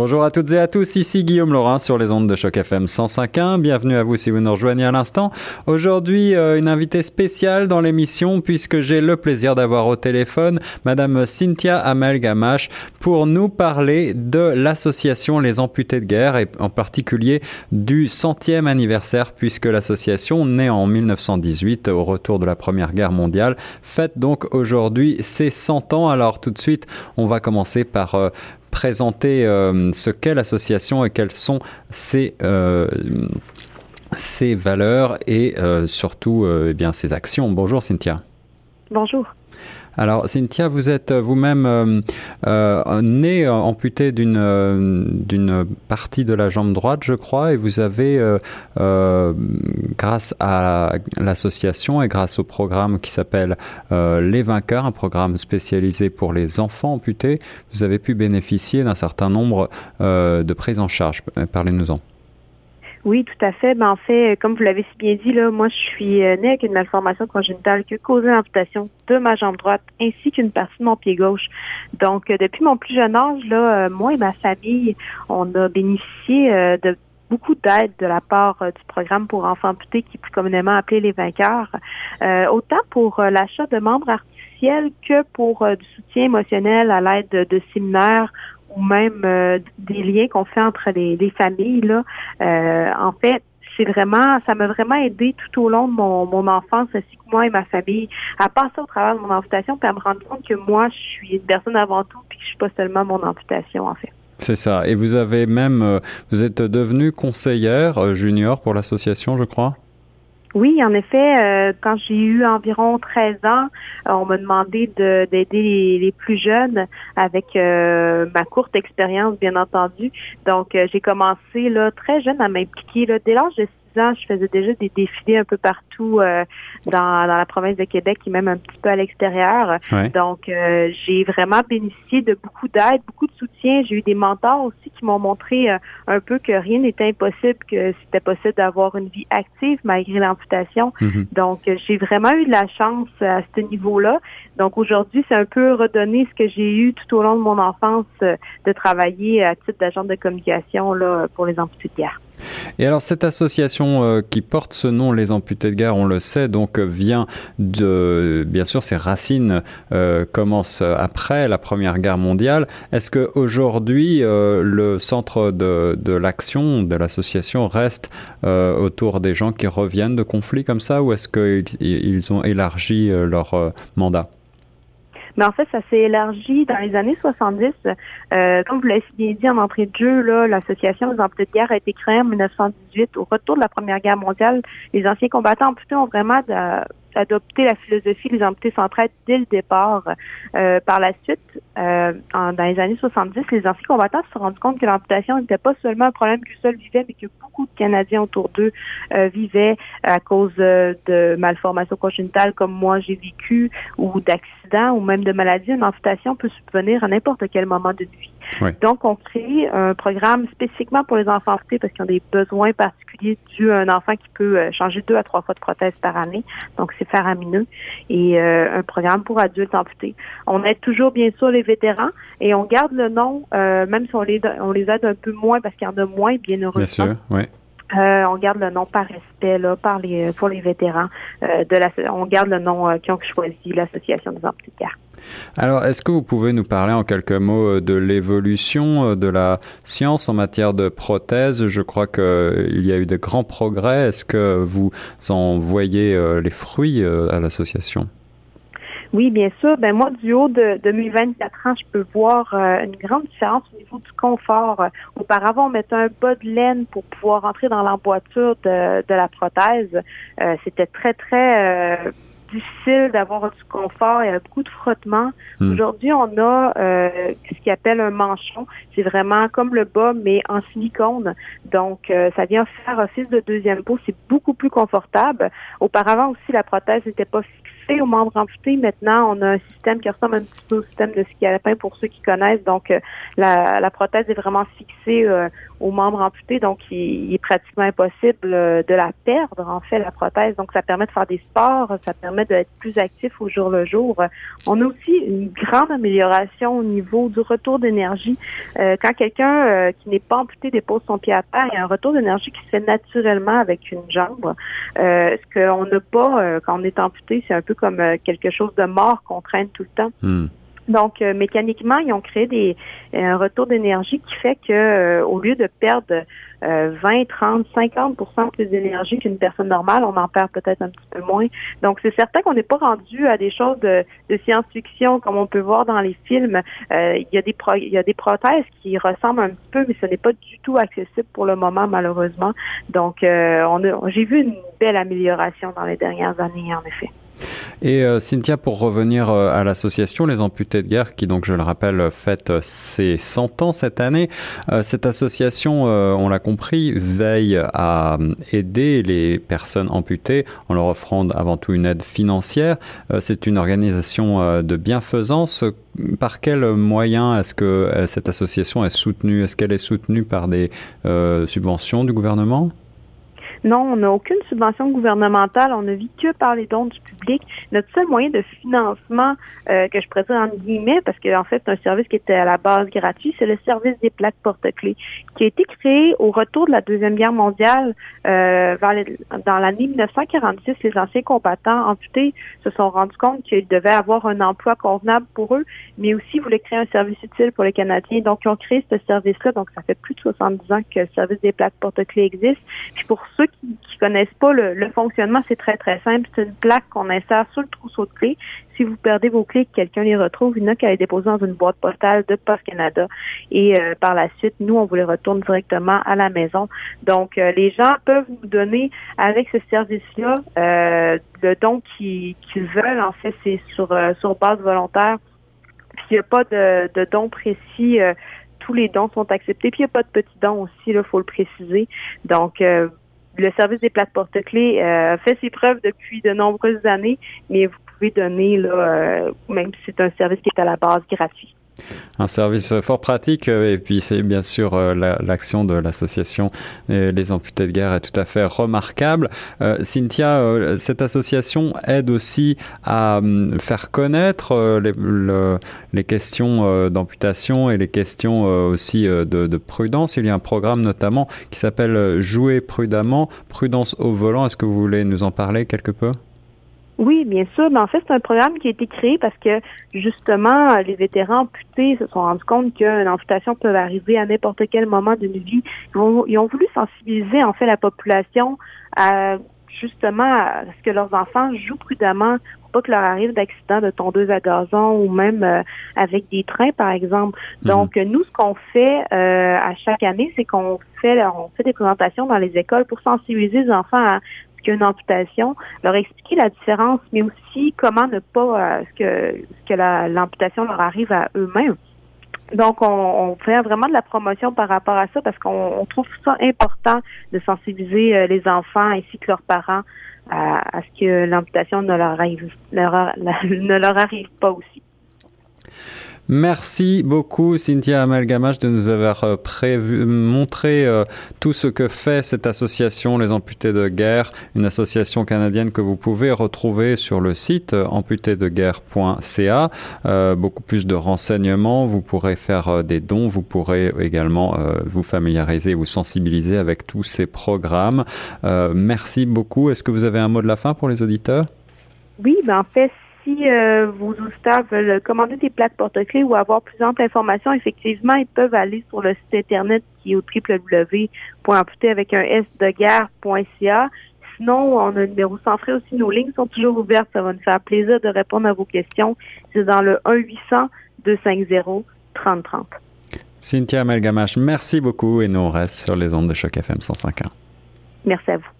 Bonjour à toutes et à tous, ici Guillaume Laurin sur les ondes de choc FM 105.1. Bienvenue à vous si vous nous rejoignez à l'instant. Aujourd'hui, euh, une invitée spéciale dans l'émission puisque j'ai le plaisir d'avoir au téléphone Madame Cynthia Amel Gamache pour nous parler de l'association Les Amputés de Guerre et en particulier du centième anniversaire puisque l'association, née en 1918 au retour de la Première Guerre mondiale, fête donc aujourd'hui ses 100 ans. Alors tout de suite, on va commencer par euh, présenter euh, ce qu'est l'association et quelles sont ses, euh, valeurs et euh, surtout eh ses actions. Bonjour Cynthia. Bonjour. Alors, Cynthia, vous êtes vous-même euh, euh, née amputée d'une euh, d'une partie de la jambe droite, je crois, et vous avez, euh, grâce à l'association et grâce au programme qui s'appelle Les Vainqueurs, un programme spécialisé pour les enfants amputés, vous avez pu bénéficier d'un certain nombre de prises en charge. Parlez-nous-en. Oui, tout à fait. Ben, en fait, comme vous l'avez si bien dit, là, moi, je suis euh, née avec une malformation congénitale qui a causé l'amputation de ma jambe droite ainsi qu'une partie de mon pied gauche. Donc, euh, depuis mon plus jeune âge, là, euh, moi et ma famille, on a bénéficié de beaucoup d'aide de la part du programme pour enfants amputés qui est plus communément appelé les vainqueurs, autant pour l'achat de membres artificiels que pour du soutien émotionnel à l'aide de, de séminaires ou même euh, des liens qu'on fait entre les, les familles. Là. Euh, en fait, c'est vraiment, ça m'a vraiment aidé tout au long de mon, mon enfance, ainsi que moi et ma famille, à passer au travers de mon amputation, puis à me rendre compte que moi, je suis une personne avant tout, puis que je suis pas seulement mon amputation, en fait. C'est ça. Et vous avez même, euh, vous êtes devenue conseillère junior pour l'association, je crois? Oui, en effet, euh, quand j'ai eu environ 13 ans, euh, on m'a demandé d'aider les, les, plus jeunes avec euh, ma courte expérience, bien entendu. Donc, j'ai commencé là très jeune à m'impliquer. Dès l'âge de ans, je faisais déjà des défilés un peu partout euh, dans, dans, la province de Québec et même un petit peu à l'extérieur. Donc, euh, j'ai vraiment bénéficié de beaucoup d'aide, beaucoup de soutien. J'ai eu des mentors aussi qui m'ont montré euh, un peu que rien n'était impossible, que c'était possible d'avoir une vie active malgré l'amputation. Mhm. Donc, j'ai vraiment eu de la chance à ce niveau-là. Donc, aujourd'hui, c'est un peu redonner ce que j'ai eu tout au long de mon enfance de travailler à titre d'agent de communication là, pour les amputés de guerre. Et alors cette association euh, qui porte ce nom, les amputés de guerre, on le sait, donc euh, vient de, bien sûr, ses racines euh, commencent après la Première Guerre mondiale. Est-ce que aujourd'hui euh, le centre de, l'action de l'association reste euh, autour des gens qui reviennent de conflits comme ça, ou est-ce qu'ils ont élargi leur mandat? Mais en fait, ça s'est élargi dans les années 70. Euh, comme vous l'avez bien dit en entrée de jeu, là, l'association des amputés de guerre a été créée en 1918. Au retour de la Première Guerre mondiale, les anciens combattants amputés ont vraiment de, adopté la philosophie des amputés s'entraident dès le départ. Euh, par la suite, euh, en, dans les années 70, les anciens combattants se sont rendus compte que l'amputation n'était pas seulement un problème qu'eux seuls vivaient, mais que beaucoup de Canadiens autour d'eux euh, vivaient à cause de malformations congénitales comme moi j'ai vécu, ou d'accidents, ou même de maladies. Une amputation peut subvenir à n'importe quel moment de vie. Donc, on crée un programme spécifiquement pour les enfants amputés parce qu'ils ont des besoins particuliers dus à un enfant qui peut euh, changer deux à trois fois de prothèse par année. Donc, c'est faramineux. Et euh, un programme pour adultes amputés. On aide toujours, bien sûr, les vétérans et on garde le nom, euh, même si on les, on les aide un peu moins parce qu'il y en a moins, bien heureusement. Bien sûr, oui. Euh, on garde le nom par respect là, les, pour les vétérans. Euh, on garde le nom euh, qui ont choisi l'Association des amputés. Alors, est-ce que vous pouvez nous parler en quelques mots euh, de l'évolution euh, de la science en matière de prothèses? Je crois qu'il y a eu de grands progrès. Est-ce que vous en voyez euh, les fruits à l'association? Oui, bien sûr. Ben moi, du haut de, de mes 24 ans, je peux voir une grande différence au niveau du confort. auparavant, on mettait un bas de laine pour pouvoir entrer dans l'emboîture de, de la prothèse. C'était très, très difficile d'avoir du confort, il y a beaucoup de frottement. Hmm. Aujourd'hui, on a euh, ce qu'il appelle un manchon. C'est vraiment comme le bas, mais en silicone. Donc, euh, ça vient faire office de deuxième peau. C'est beaucoup plus confortable. Auparavant aussi, la prothèse n'était pas aux membres amputés. Maintenant, on a un système qui ressemble un petit peu au système de ski alpin pour ceux qui connaissent. Donc, la, la prothèse est vraiment fixée aux membres amputés, donc il, est pratiquement impossible de la perdre, en fait, la prothèse. Donc, ça permet de faire des sports, ça permet d'être plus actif au jour le jour. On a aussi une grande amélioration au niveau du retour d'énergie. quand quelqu'un qui n'est pas amputé dépose son pied à terre, il y a un retour d'énergie qui se fait naturellement avec une jambe. Euh, ce qu'on n'a pas euh, quand on est amputé, c'est un peu comme euh, quelque chose de mort qu'on traîne tout le temps. Hmm. Donc, mécaniquement, ils ont créé des, un retour d'énergie qui fait que au lieu de perdre 20, 30, 50% plus d'énergie qu'une personne normale, on en perd peut-être un petit peu moins. Donc, c'est certain qu'on n'est pas rendu à des choses de, science-fiction comme on peut voir dans les films. Euh, il y a des il y a des prothèses qui ressemblent un petit peu, mais ce n'est pas du tout accessible pour le moment, malheureusement. Donc, euh, on j'ai vu une belle amélioration dans les dernières années, en effet. Et euh, Cynthia, pour revenir euh, à l'association Les Amputés de Guerre, qui donc, je le rappelle, fête ses 100 ans cette année, euh, cette association, on l'a compris, veille à aider les personnes amputées en leur offrant avant tout une aide financière. C'est une organisation de bienfaisance. Par quels moyens est-ce que cette association est soutenue? Est-ce qu'elle est soutenue par des subventions du gouvernement? Non, on n'a aucune subvention gouvernementale. On ne vit que par les dons du public. Notre seul moyen de financement, euh, que je pourrais dire en guillemets, parce qu'en en fait, c'est un service qui était à la base gratuit, c'est le service des plaques porte-clés, qui a été créé au retour de la Deuxième Guerre mondiale. Euh, dans l'année 1946, les anciens combattants amputés se sont rendus compte qu'ils devaient avoir un emploi convenable pour eux, mais aussi voulaient créer un service utile pour les Canadiens. Donc, ils ont créé ce service-là. Donc, ça fait plus de 70 ans que le service des plaques porte-clés existe. Puis pour ceux qui, qui connaissent pas le, fonctionnement, c'est très, très simple. C'est une plaque qu'on insère sur le trousseau de clés. Si vous perdez vos clés que quelqu'un les retrouve, il n'a qu'à les déposer dans une boîte postale de Post Canada. Et euh, par la suite, nous, on vous les retourne directement à la maison. Donc, euh, les gens peuvent nous donner avec ce service-là euh, le don qu'ils veulent. En fait, c'est sur, sur base volontaire. Puis, il n'y a pas de, de don précis tous les dons sont acceptés. Puis il n'y a pas de petits dons aussi, il faut le préciser. Donc, le service des plaques porte-clés euh, fait ses preuves depuis de nombreuses années, mais vous pouvez donner, là, euh, même si c'est un service qui est à la base gratuit. Un service fort pratique euh, et puis c'est bien sûr euh, l'action de l'association Les Amputés de Guerre est tout à fait remarquable. Euh, Cynthia, cette association aide aussi à faire connaître les, questions d'amputation et les questions aussi de, de, prudence. Il y a un programme notamment qui s'appelle Jouer prudemment, prudence au volant. Est-ce que vous voulez nous en parler quelque peu? Oui, bien sûr. Mais en fait, c'est un programme qui a été créé parce que justement, les vétérans amputés se sont rendus compte qu'une amputation peut arriver à n'importe quel moment d'une vie. Ils ont, voulu sensibiliser en fait la population à justement à ce que leurs enfants jouent prudemment pour pas que leur arrive d'accidents de tondeuse à gazon ou même euh, avec des trains, par exemple. Mhm. Donc, nous, ce qu'on fait euh, à chaque année, c'est qu'on fait, on fait des présentations dans les écoles pour sensibiliser les enfants à qu'il y a une amputation, leur expliquer la différence, mais aussi comment ne pas euh, ce que que l'amputation leur arrive à eux-mêmes. Donc, on, fait vraiment de la promotion par rapport à ça parce qu'on trouve ça important de sensibiliser euh, les enfants ainsi que leurs parents à, ce que l'amputation ne leur arrive ne leur arrive pas aussi. Merci beaucoup Cynthia Amalgamache de nous avoir euh, montré euh, tout ce que fait cette association Les Amputés de Guerre, une association canadienne que vous pouvez retrouver sur le site euh, amputédeguerre.ca. beaucoup plus de renseignements, vous pourrez faire des dons, vous pourrez également vous familiariser, vous sensibiliser avec tous ces programmes. merci beaucoup. Est-ce que vous avez un mot de la fin pour les auditeurs? Oui, ben en fait, si euh, vos auditeurs veulent commander des plaques porte-clés ou avoir plus ample information, effectivement, ils peuvent aller sur le site internet qui est au www.amputé avec un s de guerre.ca. Sinon, on a un numéro sans frais aussi. Nos lignes sont toujours ouvertes. Ça va nous faire plaisir de répondre à vos questions. C'est dans le 1-800-250-3030. Cynthia Melgamache, merci beaucoup et nous on reste sur les ondes de choc FM 105.1. Merci à vous.